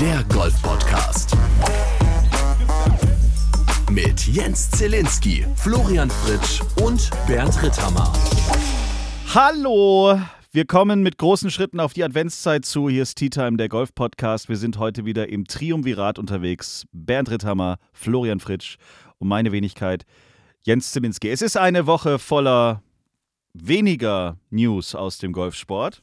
der Golf-Podcast. Mit Jens Zielinski, Florian Fritsch und Bernd Ritthammer. Hallo! Wir kommen mit großen Schritten auf die Adventszeit zu. Hier ist Tea Time, der Golf-Podcast. Wir sind heute wieder im Triumvirat unterwegs. Bernd Ritthammer, Florian Fritsch und meine Wenigkeit Jens Zielinski. Es ist eine Woche voller weniger News aus dem Golfsport.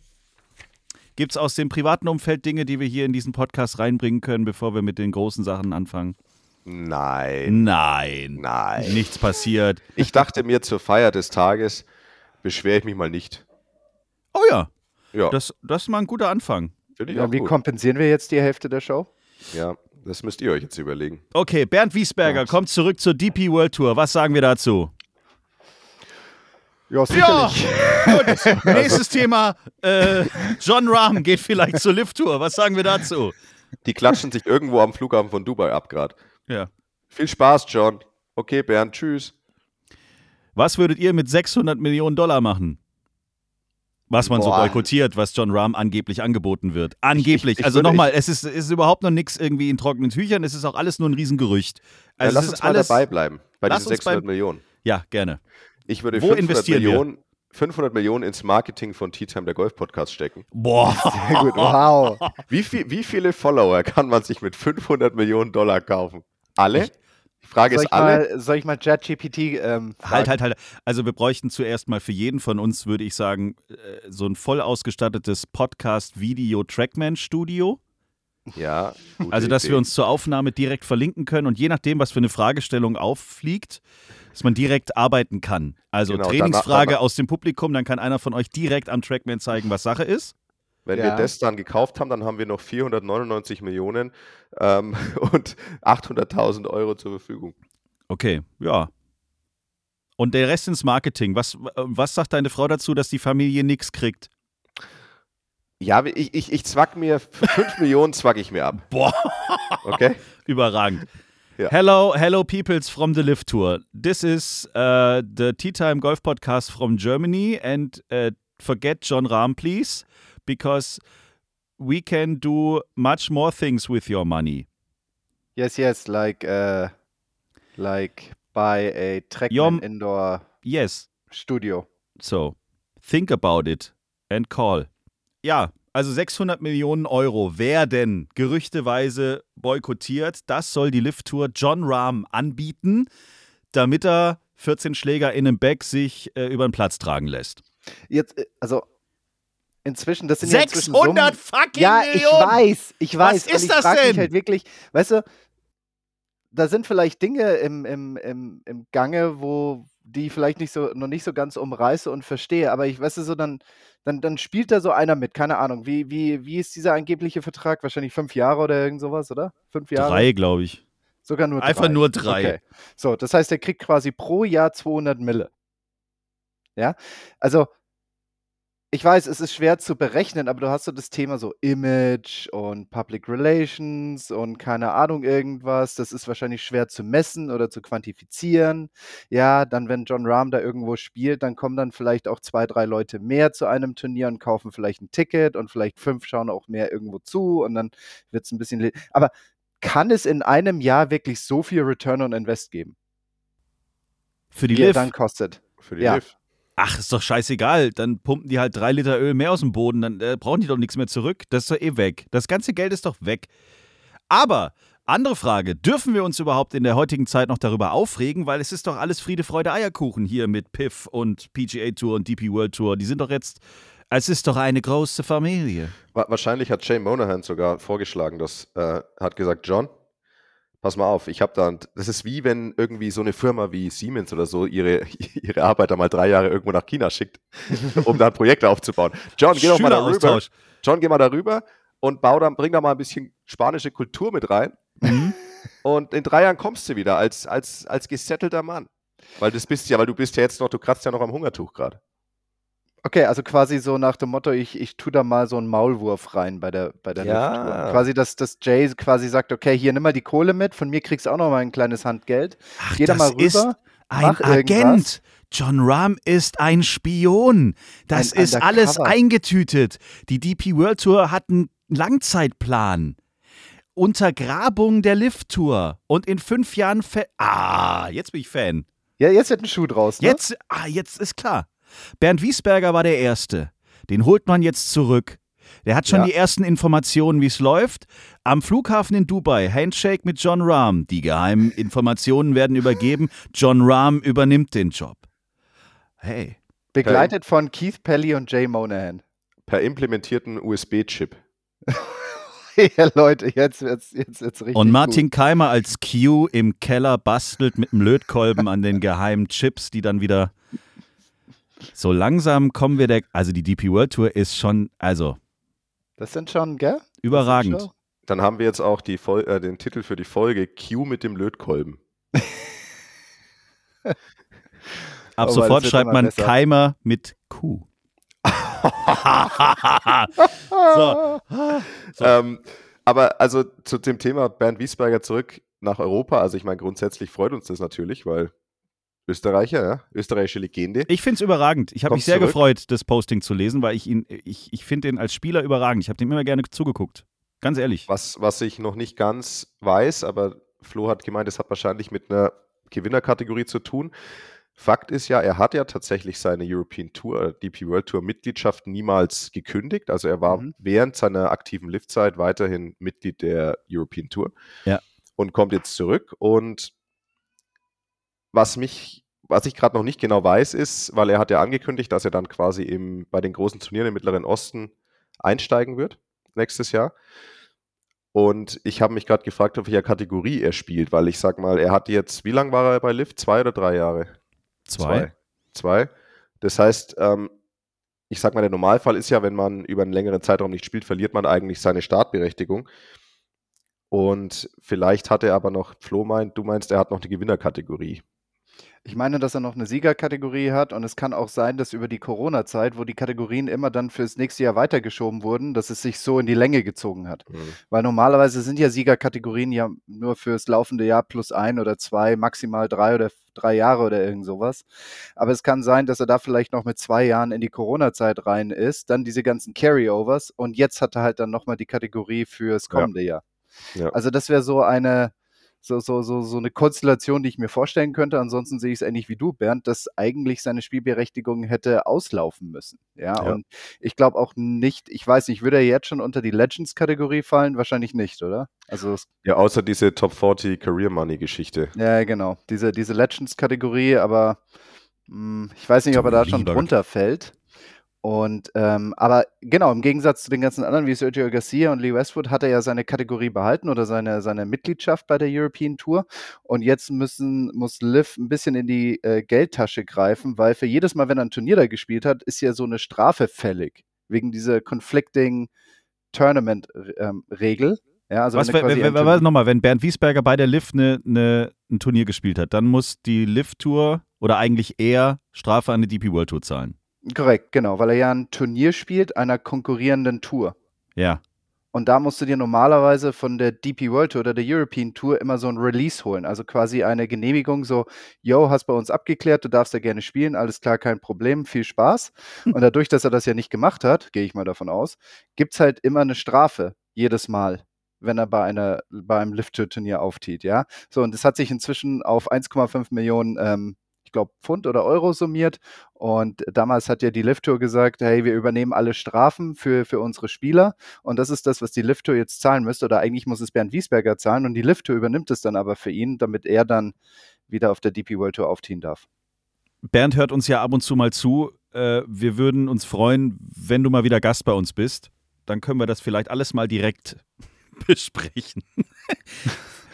Gibt es aus dem privaten Umfeld Dinge, die wir hier in diesen Podcast reinbringen können, bevor wir mit den großen Sachen anfangen? Nein. Nein. Nein. Nichts passiert. Ich dachte mir, zur Feier des Tages beschwere ich mich mal nicht. Oh ja. Ja, Das, das ist mal ein guter Anfang. finde ich Ja, auch wie gut. kompensieren wir jetzt die Hälfte der Show? Ja, das müsst ihr euch jetzt überlegen. Okay, Bernd Wiesberger kommt zurück zur DP World Tour. Was sagen wir dazu? Ja, Ja, sicherlich. gut. Nächstes Thema. Äh, John Rahm geht vielleicht zur Lift Tour. Was sagen wir dazu? Die klatschen sich irgendwo am Flughafen von Dubai ab gerade. Ja. Viel Spaß, John. Okay, Bernd, tschüss. Was würdet ihr mit 600 Millionen Dollar machen? Was man so Boah. boykottiert, was John Rahm angeblich angeboten wird. Angeblich. ich also würde- nochmal, es ist, es ist überhaupt noch nichts irgendwie in trockenen Tüchern. Es ist auch alles nur ein Riesengerücht. Ja, Also lass es uns mal alles. dabei bleiben bei Lass diesen uns 600 beim- Millionen. Ja, gerne. Ich würde Wo 500 investieren wir? Millionen, 500 Millionen ins Marketing von Tea Time, der Golf-Podcast stecken. Boah. Sehr gut, wow. Wie, viel, wie viele Follower kann man sich mit 500 Millionen Dollar kaufen? Alle? Die Frage Soll ist ich, alle. mal, soll ich mal ChatGPT ähm, Halt, halt, halt. Also wir bräuchten zuerst mal für jeden von uns, würde ich sagen, äh, so ein voll ausgestattetes Podcast-Video-Trackman-Studio. Ja. Also, dass Idee. wir uns zur Aufnahme direkt verlinken können und je nachdem, was für eine Fragestellung auffliegt, dass man direkt arbeiten kann. Also Genau, Trainingsfrage danach- aus dem Publikum, dann kann einer von euch direkt am Trackman zeigen, was Sache ist. Wenn Ja. wir das dann gekauft haben, dann haben wir noch 499 Millionen ähm, und 800.000 Euro zur Verfügung. Okay, ja. Und der Rest ins Marketing. Was, was sagt deine Frau dazu, dass die Familie nichts kriegt? Ja, ich, ich, ich zwack mir, für 5 Millionen zwack ich mir ab. Boah. Okay? Überragend. Ja. Hello, hello, peoples from the Lift Tour. This is uh, the Tea Time Golf Podcast from Germany, and uh, forget John Rahm, please, because we can do much more things with your money. Yes, yes, like, uh, like buy a Trackman Yom- Indoor Yes, Studio. so think about it and call. Ja, also 600 Millionen Euro werden gerüchteweise boykottiert. Das soll die Lift Tour John Rahm anbieten, damit er 14 Schläger in einem Bag sich äh, über den Platz tragen lässt. Jetzt, äh, also inzwischen, das sind ja inzwischen 600 Summen, fucking Ja, ich Millionen! weiß, ich weiß. ist und ich das denn? Mich halt wirklich, weißt du, da sind vielleicht Dinge im, im, im, im Gange, wo die ich vielleicht nicht so, noch nicht so ganz umreiße und verstehe, aber ich weißt du so, dann, dann, dann spielt da so einer mit, keine Ahnung, wie, wie, wie ist dieser angebliche Vertrag? Wahrscheinlich fünf Jahre oder irgend sowas, oder? Fünf Jahre? Drei, glaube ich. Sogar nur Einfach drei. nur drei. Okay. So, das heißt, er kriegt quasi pro Jahr 200 Mille. Ja, also ich weiß, es ist schwer zu berechnen, aber du hast so das Thema so Image und Public Relations und keine Ahnung irgendwas. Das ist wahrscheinlich schwer zu messen oder zu quantifizieren. Ja, dann, wenn John Rahm da irgendwo spielt, dann kommen dann vielleicht auch zwei, drei Leute mehr zu einem Turnier und kaufen vielleicht ein Ticket und vielleicht fünf schauen auch mehr irgendwo zu und dann wird es ein bisschen. Aber kann es in einem Jahr wirklich so viel Return on Invest geben, Für die Liv. dann kostet? Für die Ja. Liv. Ach, ist doch scheißegal. Dann pumpen die halt drei Liter Öl mehr aus dem Boden. Dann äh, brauchen die doch nichts mehr zurück. Das ist doch eh weg. Das ganze Geld ist doch weg. Aber, andere Frage, dürfen wir uns überhaupt in der heutigen Zeit noch darüber aufregen? Weil es ist doch alles Friede, Freude, Eierkuchen hier mit Piff und PGA Tour und DP World Tour. Die sind doch jetzt, es ist doch eine große Familie. Wa- Wahrscheinlich hat Jay Monahan sogar vorgeschlagen, das äh, hat gesagt, John, pass mal auf, ich habe da, das ist wie wenn irgendwie so eine Firma wie Siemens oder so ihre, ihre Arbeiter mal drei Jahre irgendwo nach China schickt, um da ein Projekt aufzubauen. John, geh doch mal darüber. John, geh mal darüber und bau dann, bring da mal ein bisschen spanische Kultur mit rein. Mhm. Und in drei Jahren kommst du wieder als, als, als gesettelter Mann. Weil das bist ja, weil du bist ja jetzt noch, du kratzt ja noch am Hungertuch gerade. Okay, also quasi so nach dem Motto, ich, ich tue da mal so einen Maulwurf rein bei der, bei der Ja. Lifttour. Quasi, dass, dass Jay quasi sagt, okay, hier nimm mal die Kohle mit, von mir kriegst du auch noch mal ein kleines Handgeld. Ach, Geh da mal rüber, ist ein Agent. irgendwas. John Rahm ist ein Spion. Das Ein ist alles Undercover. eingetütet. Die DP World Tour hat einen Langzeitplan. Untergrabung der Lift-Tour. Und in fünf Jahren. Fa ah, jetzt bin ich Fan. Ja, jetzt wird ein Schuh draus. Ne? Jetzt, ah, jetzt ist klar. Bernd Wiesberger war der Erste. Den holt man jetzt zurück. Der hat schon Ja. die ersten Informationen, wie es läuft. Am Flughafen in Dubai, Handshake mit John Rahm. Die geheimen Informationen werden übergeben. John Rahm übernimmt den Job. Hey, Begleitet von Keith Pelly und Jay Monahan. Per implementierten USB-Chip. ja, Leute, jetzt wird's, jetzt wird's richtig. Und Martin Gut. Keimer als Q im Keller bastelt mit einem Lötkolben an den geheimen Chips, die dann wieder. So langsam kommen wir der. Also die DP World Tour ist schon, also Das sind schon, gell? Überragend. schon- Dann haben wir jetzt auch die Fol äh, den Titel für die Folge Q mit dem Lötkolben. Ab das sofort schreibt man besser. Keimer mit Q. so, So. Ähm, aber also zu dem Thema Bernd Wiesberger zurück nach Europa. Also ich meine, grundsätzlich freut uns das natürlich, weil Österreicher, ja, österreichische Legende. ich finde es überragend. Ich habe mich sehr zurück? gefreut, das Posting zu lesen, weil ich ihn, ich, ich finde den als Spieler überragend. Ich habe dem immer gerne zugeguckt. Ganz ehrlich. Was, was ich noch nicht ganz weiß, aber Flo hat gemeint, es hat wahrscheinlich mit einer Gewinnerkategorie zu tun. Fakt ist ja, er hat ja tatsächlich seine European Tour, äh, DP World Tour Mitgliedschaft niemals gekündigt. Also er war Mhm. während seiner aktiven Liftzeit weiterhin Mitglied der European Tour. Ja. Und kommt jetzt zurück. Und was mich, was ich gerade noch nicht genau weiß, ist, weil er hat ja angekündigt, dass er dann quasi im, bei den großen Turnieren im Mittleren Osten einsteigen wird nächstes Jahr. Und ich habe mich gerade gefragt, auf welcher Kategorie er spielt, weil ich sag mal, er hat jetzt, wie lange war er bei Lift? Zwei oder drei Jahre? Zwei. Zwei. Das heißt, ähm, ich sag mal, der Normalfall ist ja, wenn man über einen längeren Zeitraum nicht spielt, verliert man eigentlich seine Startberechtigung. Und vielleicht hat er aber noch, Flo meint, du meinst, er hat noch eine Gewinnerkategorie. Ich meine, dass er noch eine Siegerkategorie hat und es kann auch sein, dass über die Corona-Zeit, wo die Kategorien immer dann fürs nächste Jahr weitergeschoben wurden, dass es sich so in die Länge gezogen hat. Weil normalerweise sind ja Siegerkategorien ja nur fürs laufende Jahr plus ein oder zwei, maximal drei oder f- drei Jahre oder irgend sowas. Aber es kann sein, dass er da vielleicht noch mit zwei Jahren in die Corona-Zeit rein ist, dann diese ganzen Carryovers und jetzt hat er halt dann nochmal die Kategorie fürs Ja. kommende Jahr. Ja. Also das wäre so eine, so, so, so, so eine Konstellation, die ich mir vorstellen könnte. Ansonsten sehe ich es ähnlich wie du, Bernd, dass eigentlich seine Spielberechtigung hätte auslaufen müssen. Ja, Ja. und ich glaube auch nicht, ich weiß nicht, würde er jetzt schon unter die Legends-Kategorie fallen? Wahrscheinlich nicht, oder? Also, Ja, außer diese Top 40 Career Money Geschichte. ja, genau, diese, diese Legends-Kategorie, aber mh, ich weiß nicht, ob er da schon drunter fällt. Und ähm, aber genau, im Gegensatz zu den ganzen anderen wie Sergio Garcia und Lee Westwood hat er ja seine Kategorie behalten oder seine, seine Mitgliedschaft bei der European Tour. Und jetzt müssen, muss Liv ein bisschen in die äh, Geldtasche greifen, weil für jedes Mal, wenn er ein Turnier da gespielt hat, ist ja so eine Strafe fällig. Wegen dieser conflicting Tournament-Regel. ja, also Was, wenn wenn, wenn, nochmal, wenn Bernd Wiesberger bei der Liv ne, ne, ein Turnier gespielt hat, dann muss die Liv-Tour oder eigentlich er Strafe an die DP World Tour zahlen. Korrekt, genau, weil er ja ein Turnier spielt einer konkurrierenden Tour. Ja. Und da musst du dir normalerweise von der DP World Tour oder der European Tour immer so ein Release holen. Also quasi eine Genehmigung, so, yo, hast bei uns abgeklärt, du darfst ja gerne spielen, alles klar, kein Problem, viel Spaß. Und dadurch, dass er das ja nicht gemacht hat, gehe ich mal davon aus, gibt es halt immer eine Strafe jedes Mal, wenn er bei, einer, bei einem Lift-Turnier auftritt, ja. So, und das hat sich inzwischen auf 1,5 Millionen ähm, ich glaube, Pfund oder Euro summiert. Und damals hat ja die Lift-Tour gesagt, hey, wir übernehmen alle Strafen für, für unsere Spieler. Und das ist das, was die Lift-Tour jetzt zahlen müsste. Oder eigentlich muss es Bernd Wiesberger zahlen. Und die Lift-Tour übernimmt es dann aber für ihn, damit er dann wieder auf der DP World Tour aufziehen darf. Bernd hört uns ja ab und zu mal zu. Äh, wir würden uns freuen, wenn du mal wieder Gast bei uns bist. Dann können wir das vielleicht alles mal direkt besprechen.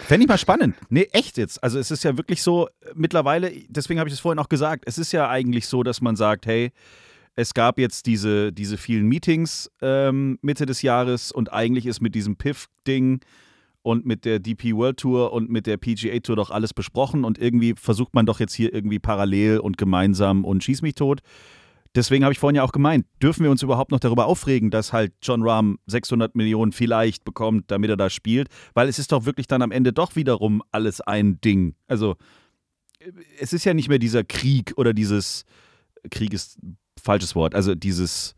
Fände ich mal spannend. Nee, echt jetzt. Also es ist ja wirklich so, mittlerweile, deswegen habe ich es vorhin auch gesagt, es ist ja eigentlich so, dass man sagt, hey, es gab jetzt diese, diese vielen Meetings ähm, Mitte des Jahres und eigentlich ist mit diesem PIF-Ding und mit der DP World Tour und mit der PGA Tour doch alles besprochen und irgendwie versucht man doch jetzt hier irgendwie parallel und gemeinsam und schieß mich tot. Deswegen habe ich vorhin ja auch gemeint, dürfen wir uns überhaupt noch darüber aufregen, dass halt John Rahm 600 Millionen vielleicht bekommt, damit er da spielt? Weil es ist doch wirklich dann am Ende doch wiederum alles ein Ding. Also es ist ja nicht mehr dieser Krieg oder dieses, Krieg ist falsches Wort, also dieses,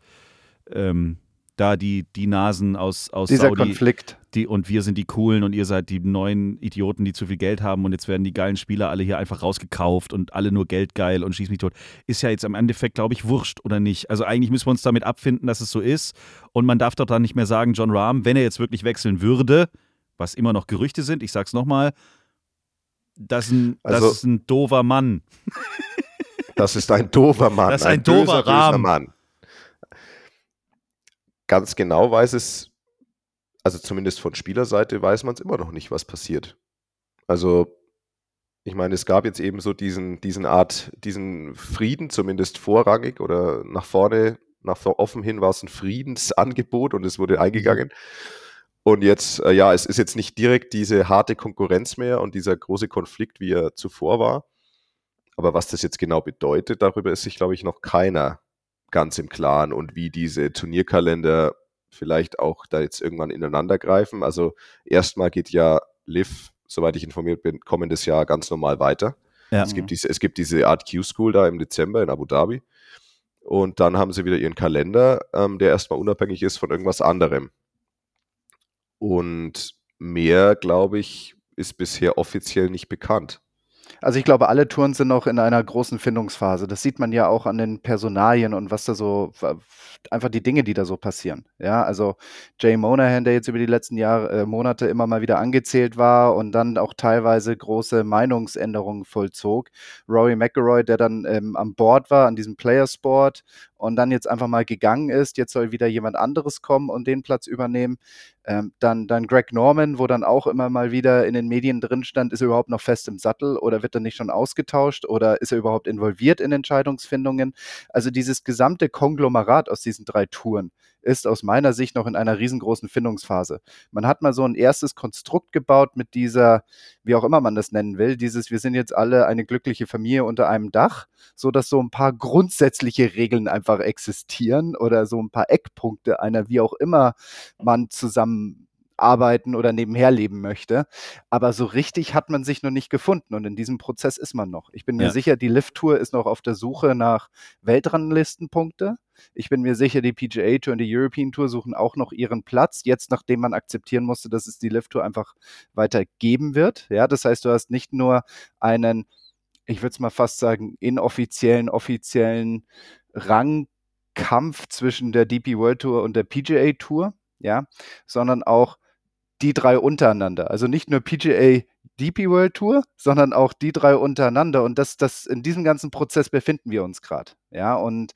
ähm, da die, die Nasen aus, aus Dieser Saudi. Konflikt. Die, und wir sind die Coolen und ihr seid die neuen Idioten, die zu viel Geld haben und jetzt werden die geilen Spieler alle hier einfach rausgekauft und alle nur geldgeil und schieß mich tot. Ist ja jetzt am Endeffekt, glaube ich, wurscht oder nicht. Also eigentlich müssen wir uns damit abfinden, dass es so ist und man darf doch dann nicht mehr sagen, John Rahm, wenn er jetzt wirklich wechseln würde, was immer noch Gerüchte sind, ich sag's nochmal, das, ist ein, das Also- ist ein doofer Mann. Das ist ein doofer Mann. Das ist ein doofer böser, böser Rahmen. Mann. Ganz genau weiß es, also zumindest von Spielerseite weiß man es immer noch nicht, was passiert. Also, ich meine, es gab jetzt eben so diesen, diesen Art, diesen Frieden, zumindest vorrangig oder nach vorne, nach vor- offen hin war es ein Friedensangebot und es wurde eingegangen. Und jetzt, äh, ja, es ist jetzt nicht direkt diese harte Konkurrenz mehr und dieser große Konflikt, wie er zuvor war. Aber was das jetzt genau bedeutet, darüber ist sich, glaube ich, noch keiner ganz im Klaren und wie diese Turnierkalender vielleicht auch da jetzt irgendwann ineinander greifen. Also erstmal geht ja Liv, soweit ich informiert bin, kommendes Jahr ganz normal weiter. Ja. Es, gibt diese, es gibt diese Art Q-School da im Dezember in Abu Dhabi. Und dann haben sie wieder ihren Kalender, ähm, der erstmal unabhängig ist von irgendwas anderem. Und mehr, glaube ich, ist bisher offiziell nicht bekannt. Also ich glaube, alle Touren sind noch in einer großen Findungsphase. Das sieht man ja auch an den Personalien und was da so, einfach die Dinge, die da so passieren. Ja, also Jay Monahan, der jetzt über die letzten Jahre, äh, Monate immer mal wieder angezählt war und dann auch teilweise große Meinungsänderungen vollzog. Rory McIlroy, der dann ähm, am Board war, an diesem Playersport und dann jetzt einfach mal gegangen ist. Jetzt soll wieder jemand anderes kommen und den Platz übernehmen. Ähm, dann, dann Greg Norman, wo dann auch immer mal wieder in den Medien drin stand, ist er überhaupt noch fest im Sattel oder wird er nicht schon ausgetauscht oder ist er überhaupt involviert in Entscheidungsfindungen? Also dieses gesamte Konglomerat aus diesen drei Touren ist aus meiner Sicht noch in einer riesengroßen Findungsphase. Man hat mal so ein erstes Konstrukt gebaut mit dieser, wie auch immer man das nennen will, dieses, wir sind jetzt alle eine glückliche Familie unter einem Dach, so dass so ein paar grundsätzliche Regeln einfach existieren oder so ein paar Eckpunkte einer, wie auch immer man zusammen arbeiten oder nebenher leben möchte. Aber so richtig hat man sich noch nicht gefunden und in diesem Prozess ist man noch. Ich bin mir Ja. sicher, die Lift-Tour ist noch auf der Suche nach Weltranglistenpunkte. Ich bin mir sicher, die PGA Tour und die European Tour suchen auch noch ihren Platz, jetzt nachdem man akzeptieren musste, dass es die Lift Tour einfach weiter geben wird. Ja, das heißt, du hast nicht nur einen, ich würde es mal fast sagen, inoffiziellen, offiziellen Rangkampf zwischen der DP World Tour und der PGA Tour, ja, sondern auch die drei untereinander. Also nicht nur PGA DP World Tour, sondern auch die drei untereinander. Und das, das, in diesem ganzen Prozess befinden wir uns gerade. Ja, und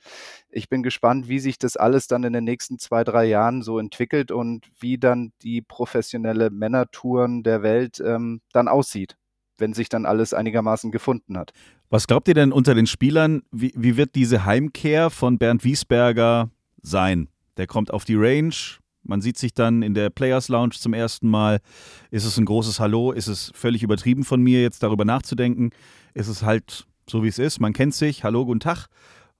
ich bin gespannt, wie sich das alles dann in den nächsten zwei, drei Jahren so entwickelt und wie dann die professionelle Männertouren der Welt ähm, dann aussieht, wenn sich dann alles einigermaßen gefunden hat. Was glaubt ihr denn unter den Spielern, wie, wie wird diese Heimkehr von Bernd Wiesberger sein? Der kommt auf die Range, man sieht sich dann in der Players Lounge zum ersten Mal. Ist es ein großes Hallo? Ist es völlig übertrieben von mir, jetzt darüber nachzudenken? Ist es halt so, wie es ist? Man kennt sich, hallo, guten Tag.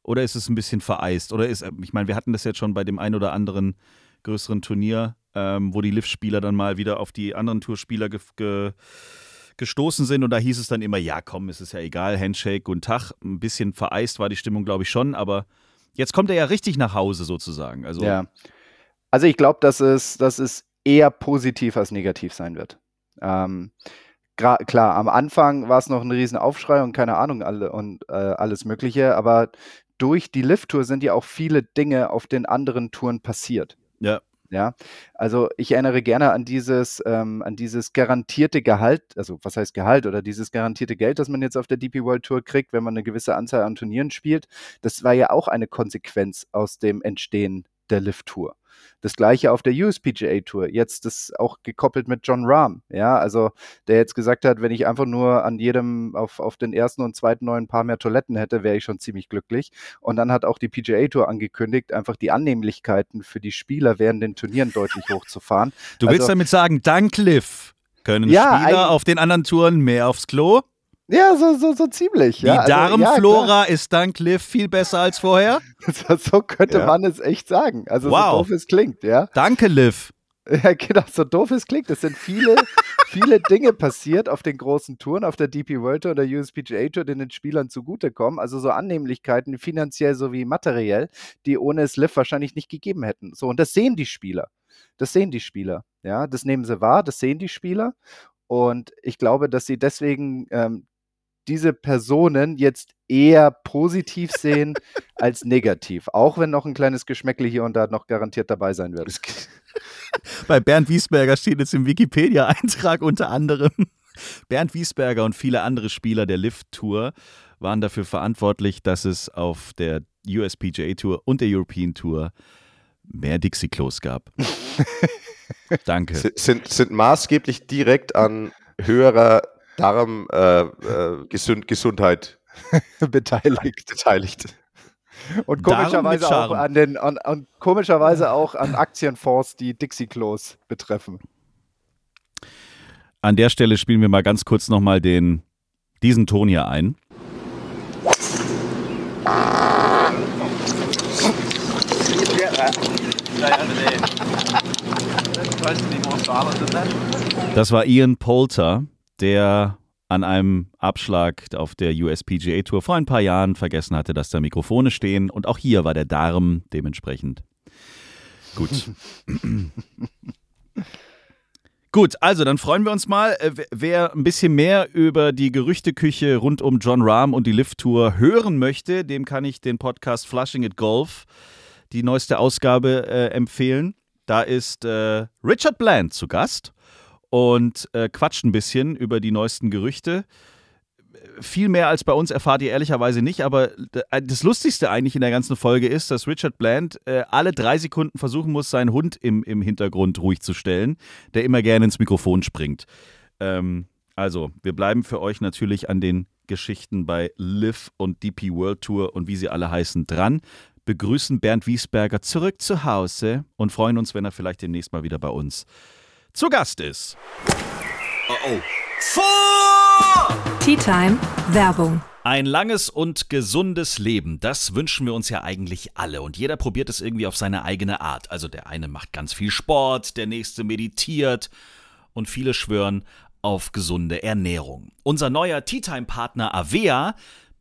Oder ist es ein bisschen vereist? Oder ist, ich meine, wir hatten das jetzt schon bei dem ein oder anderen größeren Turnier, ähm, wo die Lift-Spieler dann mal wieder auf die anderen Tourspieler ge ge gestoßen sind und da hieß es dann immer, ja komm, es ist ja egal, Handshake, guten Tag. Ein bisschen vereist war die Stimmung, glaube ich, schon, aber jetzt kommt er ja richtig nach Hause sozusagen. Also Ja. Also ich glaube, dass es, dass es eher positiv als negativ sein wird. Ähm, klar, am Anfang war es noch ein riesen Aufschrei und keine Ahnung alle und äh, alles Mögliche, aber durch die Lift-Tour sind ja auch viele Dinge auf den anderen Touren passiert. Ja. Ja, also ich erinnere gerne an dieses, ähm, an dieses garantierte Gehalt, also was heißt Gehalt oder dieses garantierte Geld, das man jetzt auf der DP World Tour kriegt, wenn man eine gewisse Anzahl an Turnieren spielt. Das war ja auch eine Konsequenz aus dem Entstehen der Lift Tour. Das gleiche auf der USPGA Tour, jetzt das auch gekoppelt mit John Rahm, ja, also der jetzt gesagt hat, wenn ich einfach nur an jedem auf, auf den ersten und zweiten neuen Paar mehr Toiletten hätte, wäre ich schon ziemlich glücklich. Und dann hat auch die PGA Tour angekündigt, einfach die Annehmlichkeiten für die Spieler während den Turnieren deutlich hochzufahren. Du willst Also- damit sagen, dank Liv können Ja, Spieler auf den anderen Touren mehr aufs Klo? Ja, so, so, so ziemlich. Die ja, also, ja, Darmflora ist dank Liv viel besser als vorher? so könnte Ja. man es echt sagen. Also Wow. so doof es klingt, ja. Danke, Liv. Ja, genau, so doof es klingt. Es sind viele, viele Dinge passiert auf den großen Touren, auf der DP World Tour und der USPGA Tour, die den Spielern zugutekommen. Also so Annehmlichkeiten, finanziell sowie materiell, die ohne Sliff wahrscheinlich nicht gegeben hätten. So, und das sehen die Spieler. Das sehen die Spieler. Ja, das nehmen sie wahr, das sehen die Spieler. Und ich glaube, dass sie deswegen ähm, diese Personen jetzt eher positiv sehen als negativ. Auch wenn noch ein kleines Geschmäckle hier und da noch garantiert dabei sein wird. Bei Bernd Wiesberger steht jetzt im Wikipedia-Eintrag unter anderem, Bernd Wiesberger und viele andere Spieler der Lift-Tour waren dafür verantwortlich, dass es auf der USPGA Tour und der European Tour mehr Dixie-Klos gab. Danke. Sind, sind maßgeblich direkt an höherer Darmgesundheit äh, äh, beteiligt. beteiligt. Und komischerweise auch an den an, an, komischerweise auch an Aktienfonds, die Dixie Klos betreffen. An der Stelle spielen wir mal ganz kurz nochmal den diesen Ton hier ein. Das war Ian Poulter, der an einem Abschlag auf der USPGA Tour vor ein paar Jahren vergessen hatte, dass da Mikrofone stehen. Und auch hier war der Darm dementsprechend gut. Gut, also dann freuen wir uns mal. Äh, wer ein bisschen mehr über die Gerüchteküche rund um John Rahm und die Lift-Tour hören möchte, dem kann ich den Podcast Flushing at Golf, die neueste Ausgabe, äh, empfehlen. Da ist äh, Richard Bland zu Gast und äh, quatscht ein bisschen über die neuesten Gerüchte. Viel mehr als bei uns erfahrt ihr ehrlicherweise nicht, aber äh, das Lustigste eigentlich in der ganzen Folge ist, dass Richard Bland äh, alle drei Sekunden versuchen muss, seinen Hund im, im Hintergrund ruhig zu stellen, der immer gerne ins Mikrofon springt. Ähm, also, wir bleiben für euch natürlich an den Geschichten bei Liv und DP World Tour und wie sie alle heißen dran. Begrüßen Bernd Wiesberger zurück zu Hause und freuen uns, wenn er vielleicht demnächst mal wieder bei uns zu Gast ist. Oh oh. Vor! Tea Time Werbung. Ein langes und gesundes Leben, das wünschen wir uns ja eigentlich alle. Und jeder probiert es irgendwie auf seine eigene Art. Also der eine macht ganz viel Sport, der nächste meditiert und viele schwören auf gesunde Ernährung. Unser neuer Tea Time Partner Avea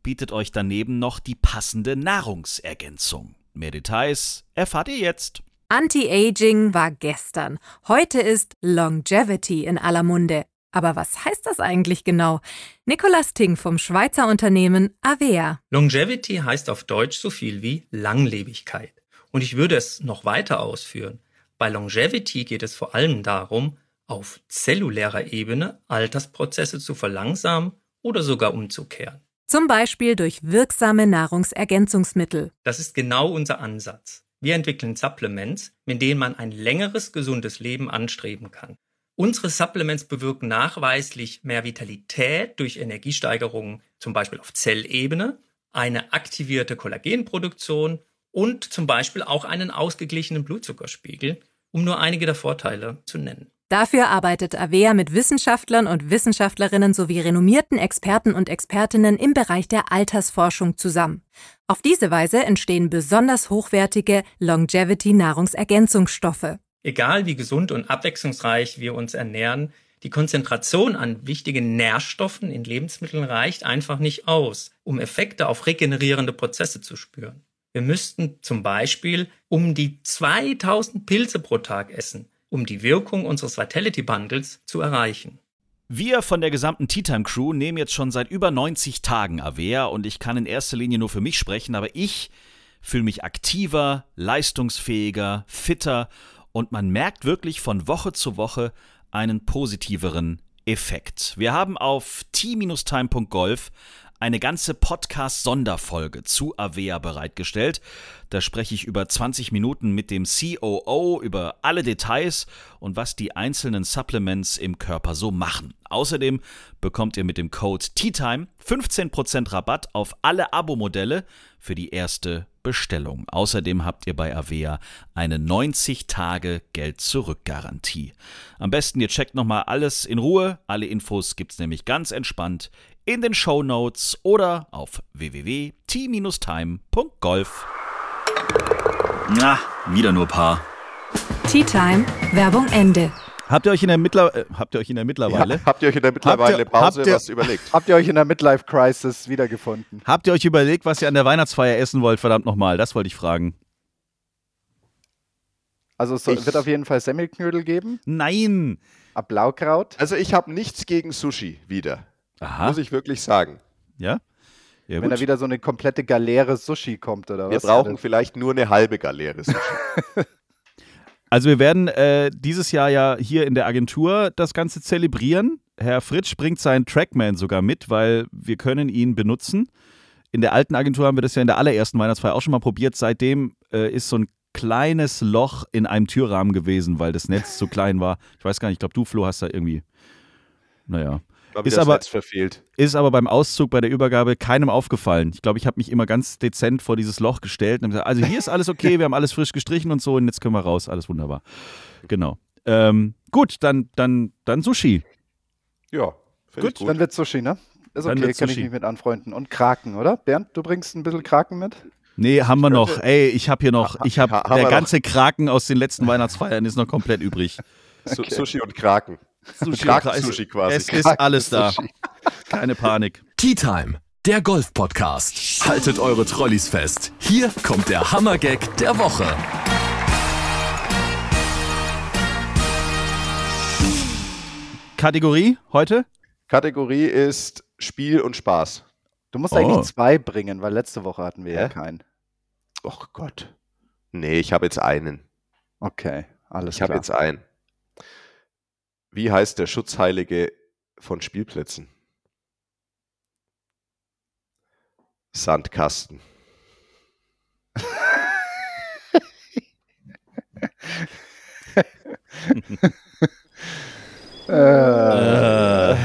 bietet euch daneben noch die passende Nahrungsergänzung. Mehr Details erfahrt ihr jetzt. Anti-Aging war gestern. Heute ist Longevity in aller Munde. Aber was heißt das eigentlich genau? Nicolas Ting vom Schweizer Unternehmen Avea. Longevity heißt auf Deutsch so viel wie Langlebigkeit. Und ich würde es noch weiter ausführen. Bei Longevity geht es vor allem darum, auf zellulärer Ebene Altersprozesse zu verlangsamen oder sogar umzukehren. Zum Beispiel durch wirksame Nahrungsergänzungsmittel. Das ist genau unser Ansatz. Wir entwickeln Supplements, mit denen man ein längeres, gesundes Leben anstreben kann. Unsere Supplements bewirken nachweislich mehr Vitalität durch Energiesteigerungen, zum Beispiel auf Zellebene, eine aktivierte Kollagenproduktion und zum Beispiel auch einen ausgeglichenen Blutzuckerspiegel, um nur einige der Vorteile zu nennen. Dafür arbeitet Avea mit Wissenschaftlern und Wissenschaftlerinnen sowie renommierten Experten und Expertinnen im Bereich der Altersforschung zusammen. Auf diese Weise entstehen besonders hochwertige Longevity-Nahrungsergänzungsstoffe. Egal wie gesund und abwechslungsreich wir uns ernähren, die Konzentration an wichtigen Nährstoffen in Lebensmitteln reicht einfach nicht aus, um Effekte auf regenerierende Prozesse zu spüren. Wir müssten zum Beispiel um die 2000 Pilze pro Tag essen, um die Wirkung unseres Vitality Bundles zu erreichen. Wir von der gesamten Tea Time Crew nehmen jetzt schon seit über 90 Tagen Avea und ich kann in erster Linie nur für mich sprechen, aber ich fühle mich aktiver, leistungsfähiger, fitter und man merkt wirklich von Woche zu Woche einen positiveren Effekt. Wir haben auf t-time.golf eine ganze Podcast-Sonderfolge zu Avea bereitgestellt. Da spreche ich über 20 Minuten mit dem COO über alle Details und was die einzelnen Supplements im Körper so machen. Außerdem bekommt ihr mit dem Code TEATIME 15% Rabatt auf alle Abo-Modelle für die erste Bestellung. Außerdem habt ihr bei Avea eine 90 Tage Geld zurück Garantie. Am besten ihr checkt nochmal alles in Ruhe. Alle Infos gibt's nämlich ganz entspannt in den Show Notes oder auf www.t-time.golf. Na, wieder nur Paar. Tea Time, Werbung Ende. Habt ihr euch in der, Mittler äh, habt ihr euch in der mittlerweile Ja, habt ihr euch in der mittlerweile Habt ihr- Pause habt ihr- was überlegt? Habt ihr euch in der Midlife Crisis wiedergefunden? Habt ihr euch überlegt, was ihr an der Weihnachtsfeier essen wollt? Verdammt nochmal, das wollte ich fragen. Also es Ich- wird auf jeden Fall Semmelknödel geben, Nein! ab Blaukraut. Also ich habe nichts gegen Sushi wieder, Aha. muss ich wirklich sagen. Ja? Ja, Wenn da wieder so eine komplette Galeere Sushi kommt oder Wir was? brauchen vielleicht nur eine halbe Galeere Sushi. Also wir werden äh, dieses Jahr ja hier in der Agentur das Ganze zelebrieren. Herr Fritsch bringt seinen Trackman sogar mit, weil wir können ihn benutzen. In der alten Agentur haben wir das ja in der allerersten Weihnachtsfeier auch schon mal probiert. Seitdem äh, ist so ein kleines Loch in einem Türrahmen gewesen, weil das Netz zu klein war. Ich weiß gar nicht, ich glaube, du, Flo, hast da irgendwie. Naja. Ist aber-. Ist aber beim Auszug, bei der Übergabe keinem aufgefallen. Ich glaube, ich habe mich immer ganz dezent vor dieses Loch gestellt und gesagt, also hier ist alles okay, wir haben alles frisch gestrichen und so und jetzt können wir raus, alles wunderbar. Genau. Ähm, gut, dann, dann, dann Sushi. Ja, finde ich Dann gut. wird Sushi, ne? Ist Dann okay, kann ich Sushi. mich mit anfreunden. Und Kraken, oder? Bernd, du bringst ein bisschen Kraken mit? Nee, haben wir noch. Ey, ich habe hier noch, ich habe, ha- der ganze Kraken aus den letzten Weihnachtsfeiern ist noch komplett übrig. Su Sushi und Kraken. Sushi, Kraken-Sushi quasi. Es ist alles da. Keine Panik. Tea Time, der Golf-Podcast. Haltet eure Trolleys fest. Hier kommt der Hammergag der Woche. Kategorie heute? Kategorie ist Spiel und Spaß. Du musst Oh. eigentlich zwei bringen, weil letzte Woche hatten wir ja Hä? keinen. Och Gott. Nee, ich habe jetzt einen. Okay, alles Ich habe klar. jetzt einen. Wie heißt der Schutzheilige von Spielplätzen? Sandkasten. Äh, Äh.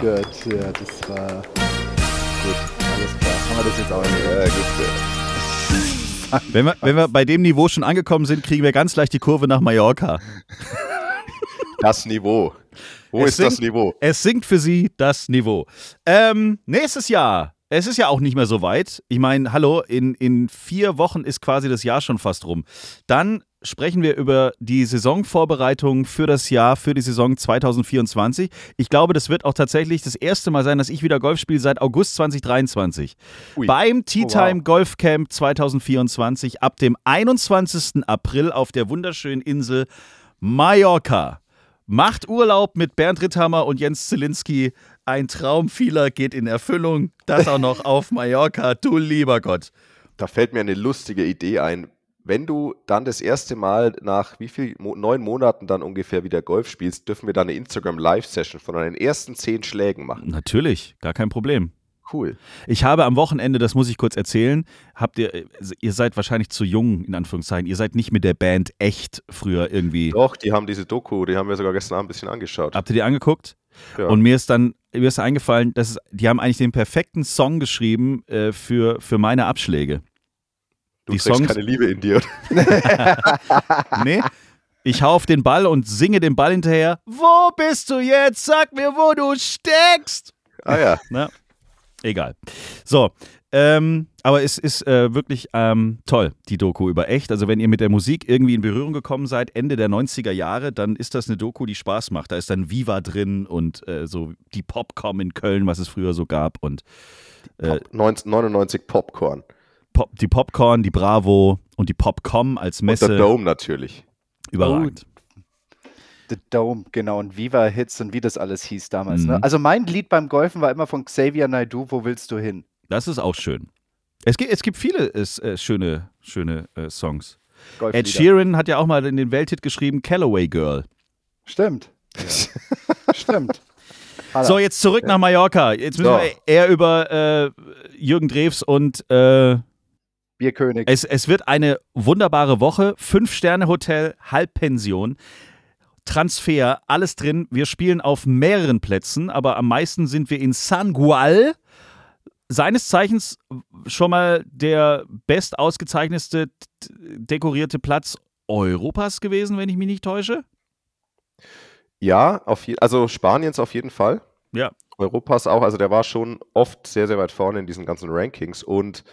Gut, ja, das war gut. Alles klar. Haben wir das jetzt auch erledigt? Ja, gut. Wenn wir, wenn wir bei dem Niveau schon angekommen sind, kriegen wir ganz leicht die Kurve nach Mallorca. Das Niveau. Wo Es ist das sinkt- Niveau? Es sinkt für sie das Niveau. Ähm, nächstes Jahr. Es ist ja auch nicht mehr so weit. Ich meine, hallo, in, in vier Wochen ist quasi das Jahr schon fast rum. Dann sprechen wir über die Saisonvorbereitung für das Jahr, für die Saison 2024. Ich glaube, das wird auch tatsächlich das erste Mal sein, dass ich wieder Golf spiele seit August 2023. Ui. Beim Tea Oh, wow. Time Golf Camp 2024 ab dem 21. April auf der wunderschönen Insel Mallorca. Macht Urlaub mit Bernd Ritthammer und Jens Zielinski. Ein Traum vieler geht in Erfüllung. Das auch noch auf Mallorca. Du lieber Gott. Da fällt mir eine lustige Idee ein. Wenn du dann das erste Mal nach wie viel, neun Monaten dann ungefähr wieder Golf spielst, dürfen wir dann eine Instagram Live-Session von deinen ersten zehn Schlägen machen. Natürlich, gar kein Problem. Cool. Ich habe am Wochenende, das muss ich kurz erzählen, habt ihr, ihr seid wahrscheinlich zu jung, in Anführungszeichen. Ihr seid nicht mit der Band echt früher irgendwie. Doch, die haben diese Doku, die haben wir sogar gestern Abend ein bisschen angeschaut. Habt ihr die angeguckt? Ja. Und mir ist dann mir ist eingefallen, dass die haben eigentlich den perfekten Song geschrieben äh, für, für meine Abschläge. du die Songs- keine Liebe in dir. Nee. Ich hau auf den Ball und singe dem Ball hinterher. Wo bist du jetzt? Sag mir, wo du steckst. ah ja. Na, egal. So, ähm, aber es ist äh, wirklich ähm, toll, die Doku über echt. Also wenn ihr mit der Musik irgendwie in Berührung gekommen seid, Ende der 90er Jahre, dann ist das eine Doku, die Spaß macht. Da ist dann Viva drin und äh, so die Popcom in Köln, was es früher so gab und äh, Pop, 19, 99 Popcorn. Pop, die Popcorn, die Bravo und die Popcom als Und Messe. der Dome natürlich. Überragend. The Dome, genau, und Viva Hits und wie das alles hieß damals. Mhm. Ne? Also mein Lied beim Golfen war immer von Xavier Naidoo, Wo willst du hin? Das ist auch schön. Es gibt, es gibt viele äh, schöne, schöne äh, Songs. Ed. Sheeran hat ja auch mal in den Welthit geschrieben, Callaway Girl. Stimmt. Stimmt. Holla. So, jetzt zurück nach Mallorca. Jetzt müssen So. wir eher über äh, Jürgen Drews und äh, Bierkönig. es, es wird eine wunderbare Woche. Fünf-Sterne-Hotel, Halbpension. Transfer, alles drin. Wir spielen auf mehreren Plätzen, aber am meisten sind wir in San Gual. Seines Zeichens schon mal der best ausgezeichnete, dekorierte Platz Europas gewesen, wenn ich mich nicht täusche. Ja, auf je also Spaniens auf jeden Fall. Ja. Europas auch, also der war schon oft sehr, sehr weit vorne in diesen ganzen Rankings. Und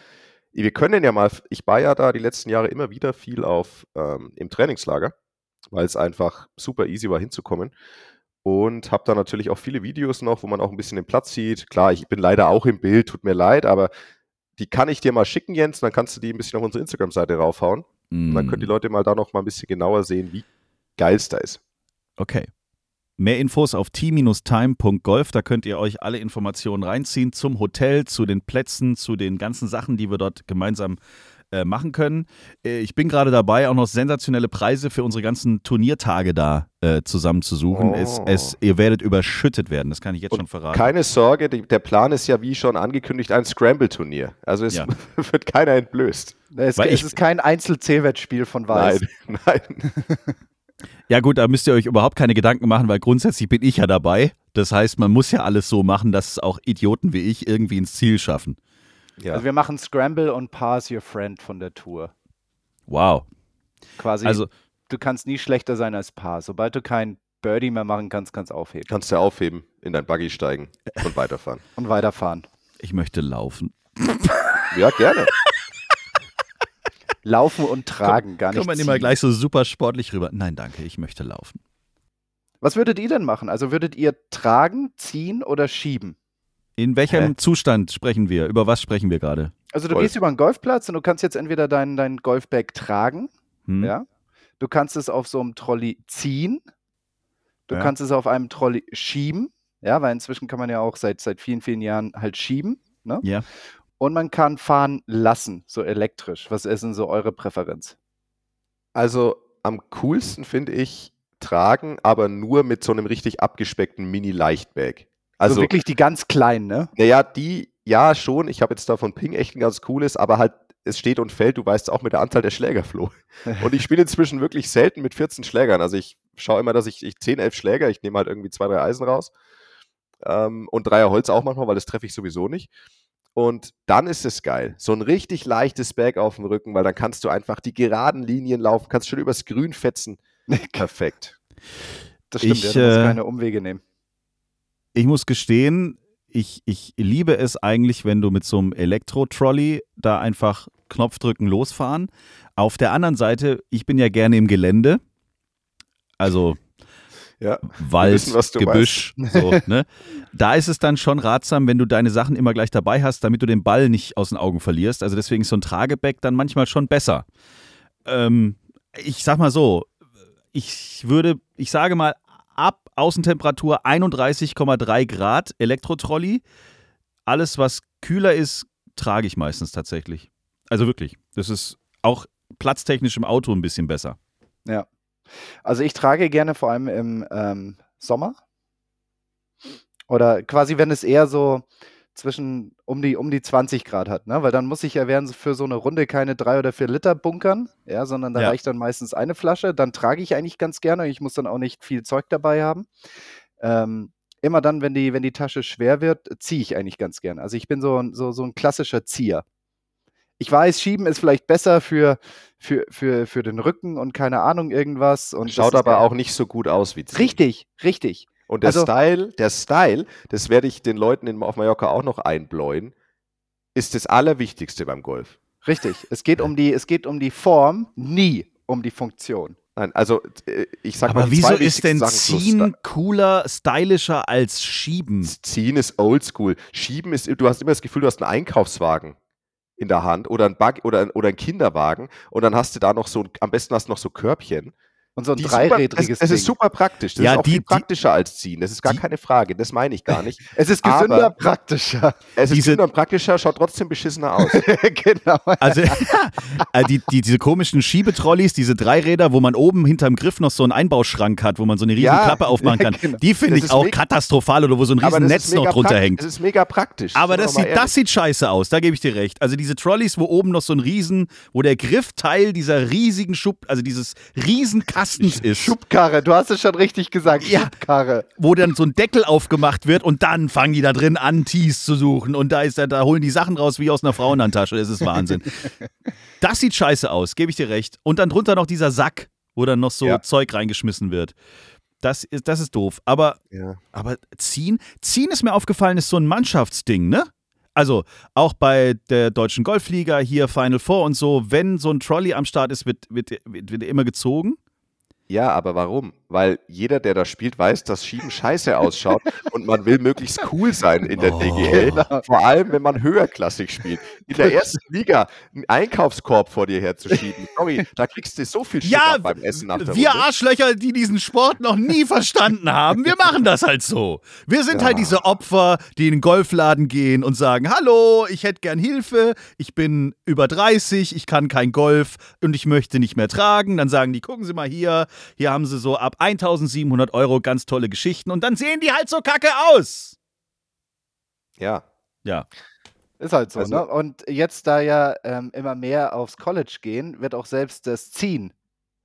wir können ja mal, ich war ja da die letzten Jahre immer wieder viel auf ähm, im Trainingslager. Weil es einfach super easy war hinzukommen. Und habe da natürlich auch viele Videos noch, wo man auch ein bisschen den Platz sieht. Klar, ich bin leider auch im Bild, tut mir leid, aber die kann ich dir mal schicken, Jens, dann kannst du die ein bisschen auf unsere Instagram-Seite raufhauen. Und dann können die Mm, Leute mal da noch mal ein bisschen genauer sehen, wie geil es da ist. Okay. Mehr Infos auf t-time.golf, da könnt ihr euch alle Informationen reinziehen zum Hotel, zu den Plätzen, zu den ganzen Sachen, die wir dort gemeinsam äh, machen können. Äh, ich bin gerade dabei, auch noch sensationelle Preise für unsere ganzen Turniertage da äh, zusammenzusuchen. Oh. Es, es, ihr werdet überschüttet werden, das kann ich jetzt Und schon verraten. Keine Sorge, die, der Plan ist ja wie schon angekündigt ein Scramble-Turnier. Also es Ja. wird keiner entblößt. Es, Weil es ich- ist kein Einzel-C-Wettspiel von Weiß. Nein, nein. Ja gut, da müsst ihr euch überhaupt keine Gedanken machen, weil grundsätzlich bin ich ja dabei. Das heißt, man muss ja alles so machen, dass auch Idioten wie ich irgendwie ins Ziel schaffen. Ja. Also wir machen Scramble und Pass Your Friend von der Tour. Wow. Quasi, Also du kannst nie schlechter sein als Paar. Sobald du kein Birdie mehr machen kannst, kannst du aufheben Kannst du aufheben, in dein Buggy steigen und weiterfahren. und weiterfahren. ich möchte laufen. Ja, gerne. Laufen und tragen, gar nicht Kommt man immer gleich so super sportlich rüber. Nein, danke, ich möchte laufen. Was würdet ihr denn machen? Also würdet ihr tragen, ziehen oder schieben? In welchem Hä? Zustand sprechen wir? Über was sprechen wir gerade? Also du Golf. gehst über einen Golfplatz und du kannst jetzt entweder dein, dein Golfbag tragen, Hm? ja. Du kannst es auf so einem Trolley ziehen. Du Ja. kannst es auf einem Trolley schieben, ja, weil inzwischen kann man ja auch seit, seit vielen, vielen Jahren halt schieben. Ne? Ja. Und man kann fahren lassen, so elektrisch. Was ist denn so eure Präferenz? Also am coolsten finde ich tragen, aber nur mit so einem richtig abgespeckten Mini-Leichtbag. Also Also, wirklich die ganz kleinen, ne? naja, die, ja schon, ich habe jetzt da von Ping echt ein ganz cooles, aber halt, es steht und fällt, du weißt auch mit der Anzahl der Schläger, Flo. Und ich spiele inzwischen wirklich selten mit 14 Schlägern. Also ich schaue immer, dass ich, ich 10, 11 Schläger, ich nehme halt irgendwie zwei, drei Eisen raus. Ähm, und Dreier Holz auch manchmal, weil das treffe ich sowieso nicht. Und dann ist es geil. So ein richtig leichtes Bag auf dem Rücken, weil dann kannst du einfach die geraden Linien laufen, kannst schon übers Grün fetzen. Perfekt. Das stimmt, Ich, ja, du musst äh, keine Umwege nehmen. Ich muss gestehen, ich, ich liebe es eigentlich, wenn du mit so einem Elektro-Trolley da einfach Knopf drücken, losfahren. Auf der anderen Seite, ich bin ja gerne im Gelände. Also Ja. Wald, wissen, Gebüsch. So, ne? Da ist es dann schon ratsam, wenn du deine Sachen immer gleich dabei hast, damit du den Ball nicht aus den Augen verlierst. Also deswegen ist so ein Tragebag dann manchmal schon besser. Ähm, ich sag mal so, ich würde, ich sage mal, Außentemperatur 31,3 Grad Elektrotrolley. Alles, was kühler ist, trage ich meistens tatsächlich. Also wirklich. Das ist auch platztechnisch im Auto ein bisschen besser. Ja. Also ich trage gerne vor allem im ähm, Sommer. Oder quasi, wenn es eher so zwischen um die, um die 20 Grad hat, ne? Weil dann muss ich ja während für so eine Runde keine drei oder vier Liter bunkern, ja, sondern da Ja. reicht dann meistens eine Flasche. Dann trage ich eigentlich ganz gerne. Ich muss dann auch nicht viel Zeug dabei haben. Ähm, immer dann, wenn die, wenn die Tasche schwer wird, ziehe ich eigentlich ganz gerne. Also ich bin so, ein- so, so ein klassischer Zieher. Ich weiß, Schieben ist vielleicht besser für, für, für, für den Rücken und keine Ahnung irgendwas. Und Schaut aber auch nicht so gut aus wie Ziehen. Richtig, richtig. Und der Also- Style, der Style, das werde ich den Leuten in, auf Mallorca auch noch einbläuen, ist das Allerwichtigste beim Golf. Richtig. Es geht um die, es geht um die Form, nie um die Funktion. Nein, also äh, ich sag mal, Aber die wieso zwei ist denn Sachen Ziehen cooler, stylischer als Schieben? Ziehen ist oldschool. Schieben ist, du hast immer das Gefühl, du hast einen Einkaufswagen in der Hand oder ein Bug oder, ein- oder ein Kinderwagen und dann hast du da noch so, am besten hast du noch so Körbchen. Und so ein Die super, dreirädriges es, ist super praktisch. Das Ja, ist auch die- viel die- praktischer als ziehen. Das ist gar die- keine Frage. Das meine ich gar nicht. es ist aber- gesünder, praktischer. Es ist Diese- gesünder und praktischer, schaut trotzdem beschissener aus. genau. Also äh, die, die, diese komischen Schiebetrolleys, diese Dreiräder, wo man oben hinterm Griff noch so einen Einbauschrank hat, wo man so eine riesen Ja, Klappe aufmachen kann, genau. die finde ich auch mega- katastrophal oder wo so ein Aber riesen Netz noch drunter hängt. Das ist mega praktisch. Aber das sieht, das sieht scheiße aus, da gebe ich dir recht. Also diese Trolleys, wo oben noch so ein riesen, wo der Griffteil dieser riesigen Schub, also dieses Riesenkastens ist, Schubkarre, du hast es schon richtig gesagt. Ja. Schubkarre. wo dann so ein Deckel aufgemacht wird und dann fangen die da drin an, Tees zu suchen und da ist da, da holen die Sachen raus wie aus einer Frauenhandtasche. Das ist Wahnsinn. das sieht scheiße aus, gebe ich dir recht. Und dann drunter noch dieser Sack, wo dann noch so Ja. Zeug reingeschmissen wird. Das ist, das ist doof. Aber Ja. Aber ziehen, ziehen ist mir aufgefallen, ist so ein Mannschaftsding, ne? Also auch bei der deutschen Golfliga hier Final Four und so, wenn so ein Trolley am Start ist, wird, wird, wird, wird immer gezogen. Ja, aber warum? Weil jeder, der da spielt, weiß, dass Schieben scheiße ausschaut und man will möglichst cool sein in der Oh. DGL. Vor allem, wenn man höherklassig spielt. In der ersten Liga einen Einkaufskorb vor dir herzuschieben. Sorry, da kriegst du so viel Shit Ja, beim Essen nach der wir Runde. Arschlöcher, die diesen Sport noch nie verstanden haben, wir machen das halt so. Wir sind Ja. halt diese Opfer, die in den Golfladen gehen und sagen, hallo, ich hätte gern Hilfe, ich bin über 30, ich kann kein Golf und ich möchte nicht mehr tragen. Dann sagen die, gucken Sie mal hier, hier haben Sie so ab 1700 Euro ganz tolle Geschichten und dann sehen die halt so kacke aus. Ja, Ja, Ist halt so, Also- ne? Und jetzt, da ja ähm, immer mehr aufs College gehen, wird auch selbst das Ziehen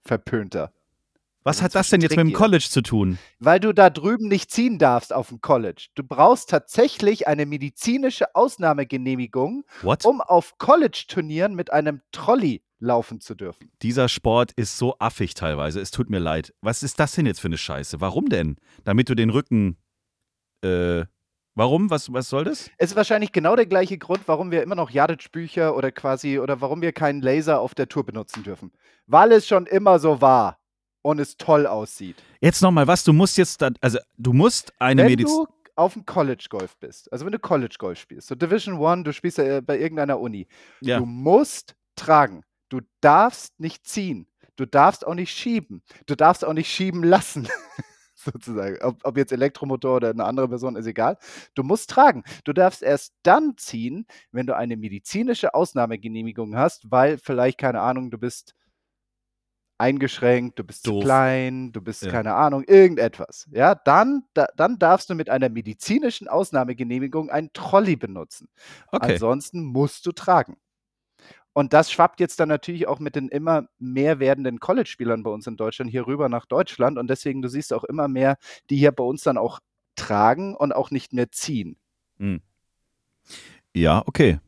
verpönter. was hat das denn jetzt mit dem. College zu tun? Weil du da drüben nicht ziehen darfst auf dem College. Du brauchst tatsächlich eine medizinische Ausnahmegenehmigung, What? um auf College-Turnieren mit einem Trolley laufen zu dürfen. Dieser Sport ist so affig teilweise. Es tut mir leid. Was ist das denn jetzt für eine Scheiße? Warum denn? Damit du den Rücken. Äh, warum? Was, was soll das? Es ist wahrscheinlich genau der gleiche Grund, warum wir immer noch Jadic-Bücher oder quasi oder warum wir keinen Laser auf der Tour benutzen dürfen. Weil es schon immer so war und es toll aussieht. Jetzt nochmal was. Du musst jetzt. Da, also, du musst eine wenn Medizin. du auf dem College Golf bist, also wenn du College Golf spielst, so Division One, du spielst ja bei irgendeiner Uni, Ja. du musst tragen. Du darfst nicht ziehen. Du darfst auch nicht schieben. Du darfst auch nicht schieben lassen. Sozusagen. Ob, ob jetzt Elektromotor oder eine andere Person, ist egal. Du musst tragen. Du darfst erst dann ziehen, wenn du eine medizinische Ausnahmegenehmigung hast, weil vielleicht, keine Ahnung, du bist eingeschränkt, du bist Doof. zu klein, du bist, Ja. keine Ahnung, irgendetwas. Ja, dann, da, dann darfst du mit einer medizinischen Ausnahmegenehmigung einen Trolley benutzen. Okay. Ansonsten musst du tragen. Und das schwappt jetzt dann natürlich auch mit den immer mehr werdenden College-Spielern bei uns in Deutschland hier rüber nach Deutschland. Und deswegen, du siehst auch immer mehr, die hier bei uns dann auch tragen und auch nicht mehr ziehen. Ja, okay.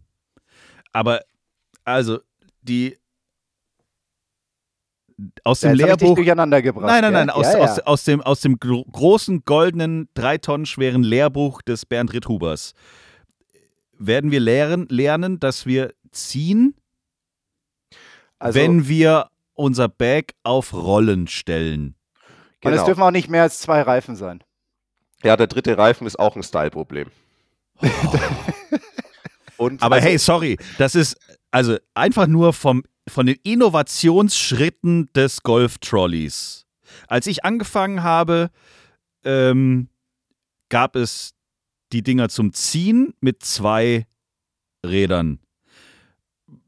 Aber, also, die. Aus dem Ja, Lehrbuch. durcheinander gebracht. Nein, nein, nein, aus, ja, Aus, ja. aus, dem, aus dem gro großen, goldenen, drei Tonnen schweren Lehrbuch des Bernd Ritthubers werden wir lehren, lernen, dass wir ziehen, Also, wenn wir unser Bag auf Rollen stellen. Und es genau. dürfen auch nicht mehr als zwei Reifen sein. Ja, der dritte Reifen ist auch ein Style-Problem. Und Aber also, hey, sorry, das ist also einfach nur vom, von den Innovationsschritten des Golf-Trolleys. Als ich angefangen habe, ähm, gab es die Dinger zum Ziehen mit zwei Rädern.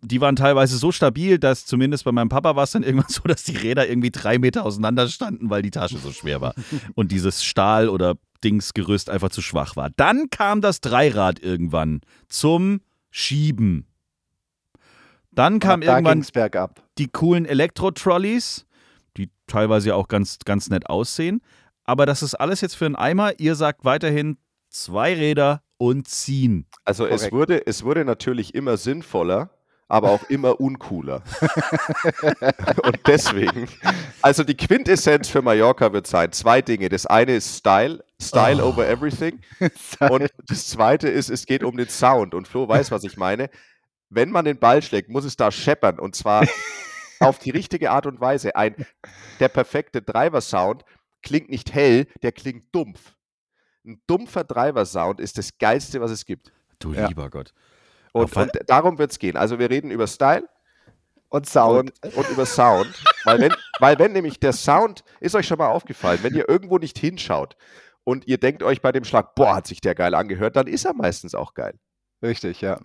Die waren teilweise so stabil, dass zumindest bei meinem Papa war es dann irgendwann so, dass die Räder irgendwie drei Meter auseinander standen, weil die Tasche so schwer war. Und dieses Stahl- oder Dingsgerüst einfach zu schwach war. Dann kam das Dreirad irgendwann zum Schieben. Dann kam da irgendwann die coolen Elektro-Trolleys, die teilweise ja auch ganz, ganz nett aussehen. Aber das ist alles jetzt für einen Eimer. Ihr sagt weiterhin zwei Räder und ziehen. also es, wurde, es wurde natürlich immer sinnvoller, aber auch immer uncooler. Und deswegen, also die Quintessenz für Mallorca wird sein, zwei Dinge. Das eine ist Style, Style Oh. over everything. Und das zweite ist, es geht um den Sound. Und Flo weiß, was ich meine. Wenn man den Ball schlägt, muss es da scheppern. Und zwar auf die richtige Art und Weise. Ein, der perfekte Driver-Sound klingt nicht hell, der klingt dumpf. Ein dumpfer Driver-Sound ist das Geilste, was es gibt. Du Ja. lieber Gott. Und, und darum wird es gehen. Also wir reden über Style Und Sound. und, und über Sound. weil, wenn, weil wenn nämlich der Sound, ist euch schon mal aufgefallen, wenn ihr irgendwo nicht hinschaut und ihr denkt euch bei dem Schlag, boah, hat sich der geil angehört, dann ist er meistens auch geil. Richtig, ja.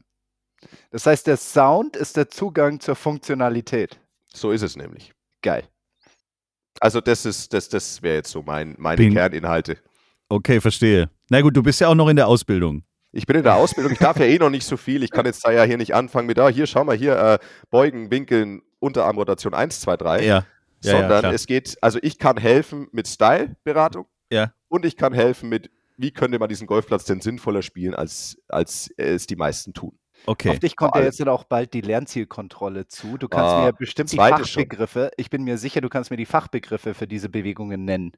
Das heißt, der Sound ist der Zugang zur Funktionalität. So ist es nämlich. Geil. Also das ist, das, das wäre jetzt so mein, meine Bin- Kerninhalte. Okay, verstehe. Na gut, du bist ja auch noch in der Ausbildung. Ich bin in der Ausbildung, ich darf ja eh noch nicht so viel. Ich kann jetzt da ja hier nicht anfangen mit, ah, hier, schau mal hier, äh, beugen, winkeln, Unterarmrotation 1, 2, 3. Ja. Ja, ja, sondern klar. es geht, also ich kann helfen mit Style-Beratung Ja. und ich kann helfen mit, wie könnte man diesen Golfplatz denn sinnvoller spielen, als, als es die meisten tun. Okay. Auf dich kommt ja jetzt dann auch bald die Lernzielkontrolle zu. Du kannst Ah, mir bestimmt die zweite schon. Fachbegriffe, ich bin mir sicher, du kannst mir die Fachbegriffe für diese Bewegungen nennen.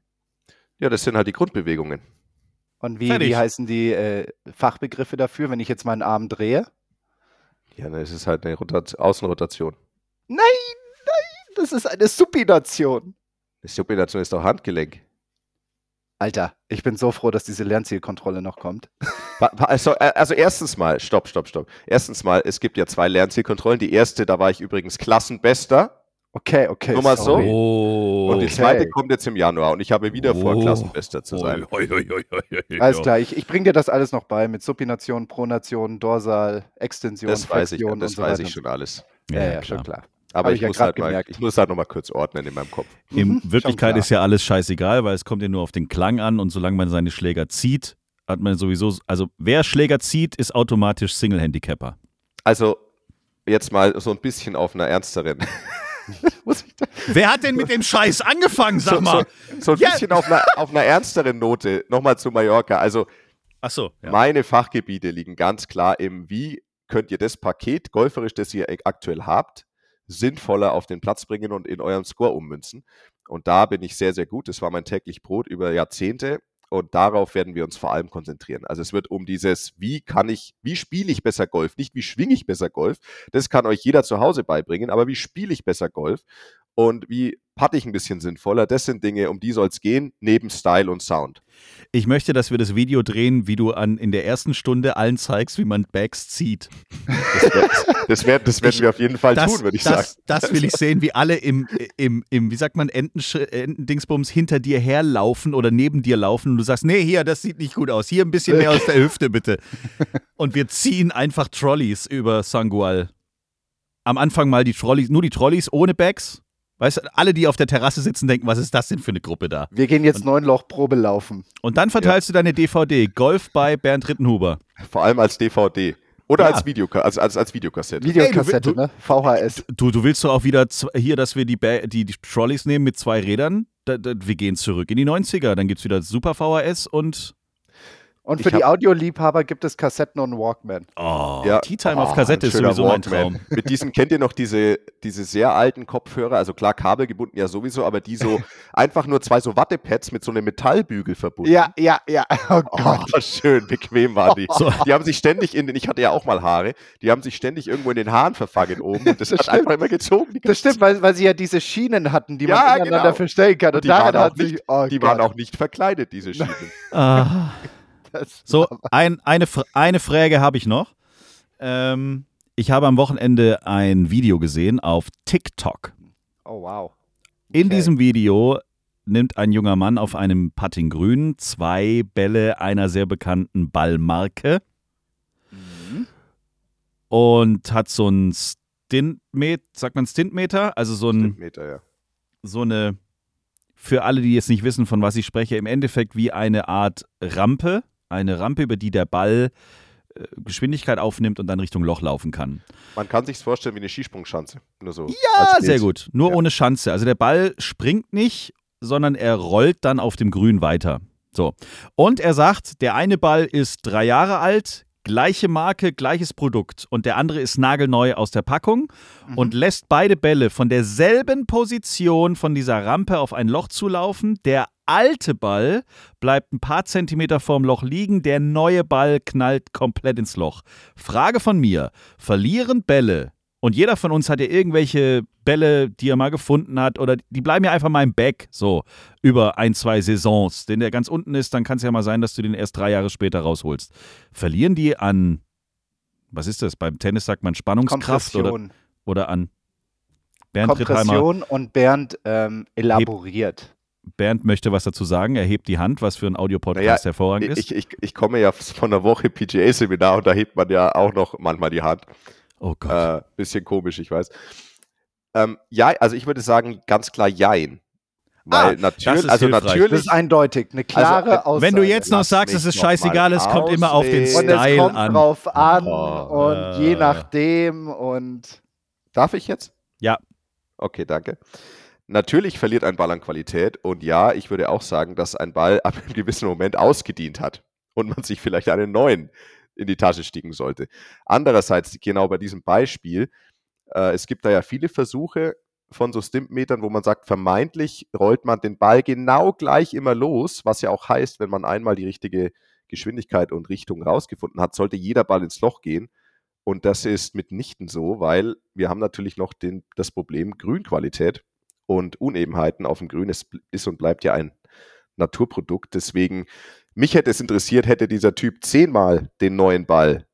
Ja, das sind halt die Grundbewegungen. Und wie, Fertig. wie heißen die äh, Fachbegriffe dafür, wenn ich jetzt meinen Arm drehe? Ja, ne, es ist halt eine Rotat Außenrotation. Nein, nein, das ist eine Supination. Die Supination ist doch Handgelenk. Alter, ich bin so froh, dass diese Lernzielkontrolle noch kommt. Also, äh, also erstens mal, stopp, stopp, stopp. Erstens mal, es gibt ja zwei Lernzielkontrollen. Die erste, da war ich übrigens Klassenbester. Okay, okay. Nur mal so. sorry. Oh. Und die Okay. zweite kommt jetzt im Januar und ich habe wieder vor, Oh. Klassenbester zu sein. Oi, Alles klar, ich, ich bringe dir das alles noch bei mit Supination, Pronation, Dorsal, Extension, Das weiß ich, das und so weiß weiter. ich schon alles. Ja, ja, schon klar. Aber ich, ich ja muss halt mal, gemerkt. ich muss halt noch mal kurz ordnen in meinem Kopf. In Mhm, Wirklichkeit ist ja alles scheißegal, weil es kommt ja nur auf den Klang an und solange man seine Schläger zieht, hat man sowieso, also wer Schläger zieht, ist automatisch Single-Handicapper. Also jetzt mal so ein bisschen auf einer ernsteren. Wer hat denn mit dem Scheiß angefangen, sag so, mal? so, so ein Ja. bisschen auf einer, auf einer ernsteren Note nochmal zu Mallorca. Also Ach so, ja. meine Fachgebiete liegen ganz klar im, wie könnt ihr das Paket golferisch, das ihr aktuell habt, sinnvoller auf den Platz bringen und in eurem Score ummünzen. Und da bin ich sehr, sehr gut. Das war mein täglich Brot über Jahrzehnte. Und darauf werden wir uns vor allem konzentrieren. Also es wird um dieses, wie kann ich, wie spiele ich besser Golf, nicht wie schwinge ich besser Golf. Das kann euch jeder zu Hause beibringen, aber wie spiele ich besser Golf und wie patte ich ein bisschen sinnvoller. Das sind Dinge, um die soll es gehen, neben Style und Sound. Ich möchte, dass wir das Video drehen, wie du an, in der ersten Stunde allen zeigst, wie man Bags zieht. Das, wär, das, wär, das werden wir auf jeden Fall tun, würde ich das, sagen. Das will ich sehen, wie alle im, im, im wie sagt man, Entensch- Entendingsbums hinter dir herlaufen oder neben dir laufen und du sagst, nee, hier, das sieht nicht gut aus. Hier ein bisschen mehr aus der Hüfte, bitte. Und wir ziehen einfach Trolleys über Sangual. Am Anfang mal die Trolleys, nur die Trolleys ohne Bags. Weißt du, alle, die auf der Terrasse sitzen, denken, was ist das denn für eine Gruppe da? Wir gehen jetzt neun Loch Probe laufen. Und dann verteilst du deine DVD. Golf bei Bernd Rittenhuber. Vor allem als DVD. Oder Ja. als, Videoka als, als, als Videokassette. Videokassette, ne? VHS. Du, du willst doch auch wieder hier, dass wir die, ba die, die Trolleys nehmen mit zwei Rädern. Da, da, wir gehen zurück in die 90er. Dann gibt es wieder Super VHS und Und für die hab- Audioliebhaber gibt es Kassetten und Walkman. oh, Ja. Tea Time auf Oh, Kassette ein ist sowieso mein Walkman. Traum. Mit diesen, kennt ihr noch diese, diese sehr alten Kopfhörer? Also klar, kabelgebunden ja sowieso, aber die so einfach nur zwei so Wattepads mit so einem Metallbügel verbunden. Ja, ja, ja. Oh Gott. Oh, schön bequem waren die. So. Die haben sich ständig in den, ich hatte ja auch mal Haare, die haben sich ständig irgendwo in den Haaren verfangen oben und das, Das hat stimmt. einfach immer gezogen. Das stimmt, weil, weil sie ja diese Schienen hatten, die Ja, man ineinander genau. verstellen kann. Und, Und die daran waren auch hat sich, nicht- oh Die waren auch nicht verkleidet, diese Schienen. Ah. So, ein, eine, eine Frage habe ich noch. Ähm, ich habe am Wochenende ein Video gesehen auf TikTok. Oh wow. In Okay. diesem Video nimmt ein junger Mann auf einem Putting Grün zwei Bälle einer sehr bekannten Ballmarke Mhm. und hat so ein Stintmeter, sagt man Stintmeter? Also so ein Meter, ja. so eine, für alle, die jetzt nicht wissen, von was ich spreche, im Endeffekt wie eine Art Rampe. Eine Rampe, über die der Ball äh, Geschwindigkeit aufnimmt und dann Richtung Loch laufen kann. Man kann sich vorstellen wie eine Skisprungschanze. Nur so. Ja, sehr gut. Nur Ja. ohne Schanze. Also der Ball springt nicht, sondern er rollt dann auf dem Grün weiter. So. Und er sagt, der eine Ball ist drei Jahre alt, gleiche Marke, gleiches Produkt. Und der andere ist nagelneu aus der Packung und lässt beide Bälle von derselben Position von dieser Rampe auf ein Loch zulaufen. Der alte Ball bleibt ein paar Zentimeter vorm Loch liegen, der neue Ball knallt komplett ins Loch. Frage von mir: Verlieren Bälle, und jeder von uns hat ja irgendwelche Bälle, die er mal gefunden hat, oder die bleiben ja einfach mal im Back, so über ein, zwei Saisons. Wenn der ganz unten ist, dann kann es ja mal sein, dass du den erst drei Jahre später rausholst. Verlieren die an, was ist das? Beim Tennis sagt man Spannungskraft oder, oder an Bernd Rittheimer. Kompression und Bernd ähm, elaboriert. Bernd möchte was dazu sagen. Er hebt die Hand, was für ein Audiopodcast Naja, hervorragend ist. Ich, ich, ich komme ja von einer Woche PGA-Seminar und da hebt man ja auch noch manchmal die Hand. oh Gott. Äh, bisschen komisch, ich weiß. Ähm, ja, also ich würde sagen, ganz klar Jein. Weil das natürlich, ist also hilfreich. Das natürlich, ist eindeutig, eine klare Also, Aussage. Wenn du jetzt noch sagst, es ist scheißegal, es kommt immer auf den ausreden. und es Style kommt an. drauf an Oh, und je äh. nachdem und darf ich jetzt? Ja. Okay, danke. Natürlich verliert ein Ball an Qualität und ja, ich würde auch sagen, dass ein Ball ab einem gewissen Moment ausgedient hat und man sich vielleicht einen neuen in die Tasche stiegen sollte. Andererseits, genau bei diesem Beispiel, äh, es gibt da ja viele Versuche von so Stimpmetern, wo man sagt, vermeintlich rollt man den Ball genau gleich immer los, was ja auch heißt, wenn man einmal die richtige Geschwindigkeit und Richtung rausgefunden hat, sollte jeder Ball ins Loch gehen. Und das ist mitnichten so, weil wir haben natürlich noch den, das Problem Grünqualität. Und Unebenheiten auf dem Grün. Es ist und bleibt ja ein Naturprodukt. Deswegen, mich hätte es interessiert, hätte dieser Typ zehnmal den neuen Ball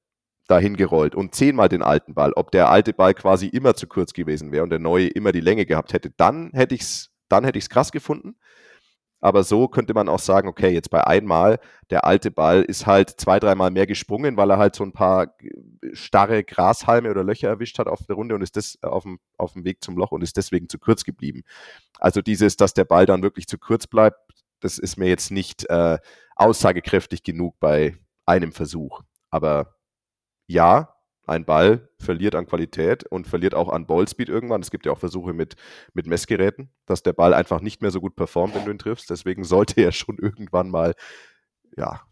dahin gerollt und zehnmal den alten Ball, ob der alte Ball quasi immer zu kurz gewesen wäre und der neue immer die Länge gehabt hätte, dann hätte ich es dann hätte ich es krass gefunden. Aber so könnte man auch sagen, okay, jetzt bei einmal, der alte Ball ist halt zwei, dreimal mehr gesprungen, weil er halt so ein paar starre Grashalme oder Löcher erwischt hat auf der Runde und ist das äh, auf dem, auf dem Weg zum Loch und ist deswegen zu kurz geblieben. Also dieses, dass der Ball dann wirklich zu kurz bleibt, das ist mir jetzt nicht äh, aussagekräftig genug bei einem Versuch. Aber ja, ein Ball verliert an Qualität und verliert auch an Ballspeed irgendwann. Es gibt ja auch Versuche mit, mit Messgeräten, dass der Ball einfach nicht mehr so gut performt, wenn du ihn triffst. Deswegen sollte er schon irgendwann mal, ja,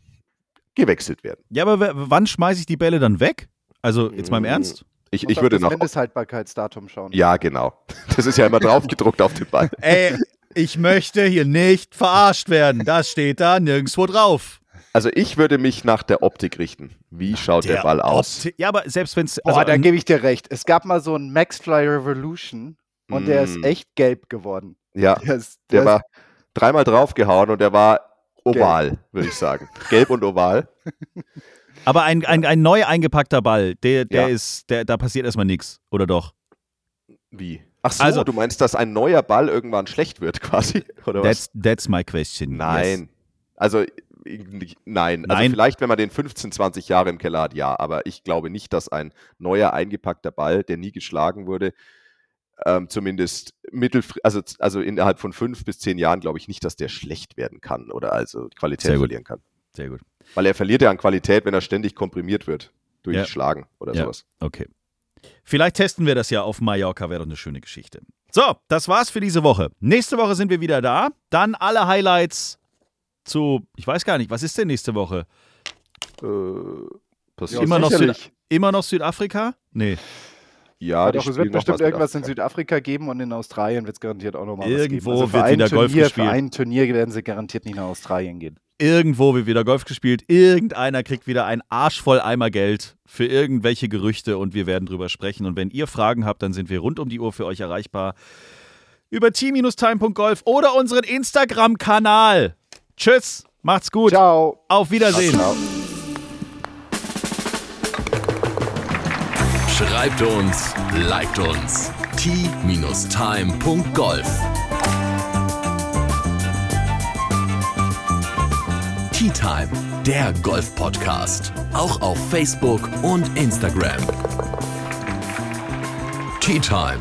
gewechselt werden. Ja, aber wann schmeiße ich die Bälle dann weg? Also jetzt mal im mm, Ernst? Ich, ich würde noch. Mindesthaltbarkeitsdatum schauen. Ja, genau. Das ist ja immer draufgedruckt auf den Ball. Ey, ich möchte hier nicht verarscht werden. Das steht da nirgendwo drauf. Also ich würde mich nach der Optik richten. Wie schaut der, der Ball aus? Opti ja, aber selbst wenn es. Also oh, da gebe ich dir recht. Es gab mal so einen Maxfly Revolution und mm. der ist mm. echt gelb geworden. Ja, der, ist, der, der war dreimal draufgehauen und der war oval, würde ich sagen. gelb und oval. Aber ein, ein, ein neu eingepackter Ball, der, der ja. ist, der, da passiert erstmal nichts, oder doch? Wie? Ach so, also, du meinst, dass ein neuer Ball irgendwann schlecht wird, quasi? Oder that's, was? That's my question. Nein. Yes. Also nein. Also vielleicht, wenn man den 15, 20 Jahre im Keller hat, ja. Aber ich glaube nicht, dass ein neuer eingepackter Ball, der nie geschlagen wurde, ähm, zumindest mittelfristig, also, also innerhalb von fünf bis zehn Jahren glaube ich nicht, dass der schlecht werden kann oder also Qualität verlieren kann. Sehr gut. Weil er verliert ja an Qualität, wenn er ständig komprimiert wird durch ja. Schlagen oder ja. sowas. Okay. Vielleicht testen wir das ja auf Mallorca, wäre doch eine schöne Geschichte. So, das war's für diese Woche. Nächste Woche sind wir wieder da. Dann alle Highlights zu, ich weiß gar nicht, was ist denn nächste Woche? Äh, immer, noch Süd, immer noch Südafrika? Nee. Ja, ja doch, es wird bestimmt irgendwas in Südafrika geben und in Australien wird es garantiert auch nochmal Irgendwo was geben. Also wird wieder Turnier, Golf gespielt. Für ein Turnier werden sie garantiert nicht nach Australien gehen. Irgendwo wird wieder Golf gespielt. Irgendeiner kriegt wieder ein Arsch voll Eimer Geld für irgendwelche Gerüchte und wir werden drüber sprechen. Und wenn ihr Fragen habt, dann sind wir rund um die Uhr für euch erreichbar. Über t-time.golf oder unseren Instagram-Kanal. Tschüss, macht's gut. Ciao. Auf Wiedersehen. Ciao. Schreibt uns, liked uns. t-time.golf Tea Time, der Golf-Podcast. Auch auf Facebook und Instagram. Tea Time.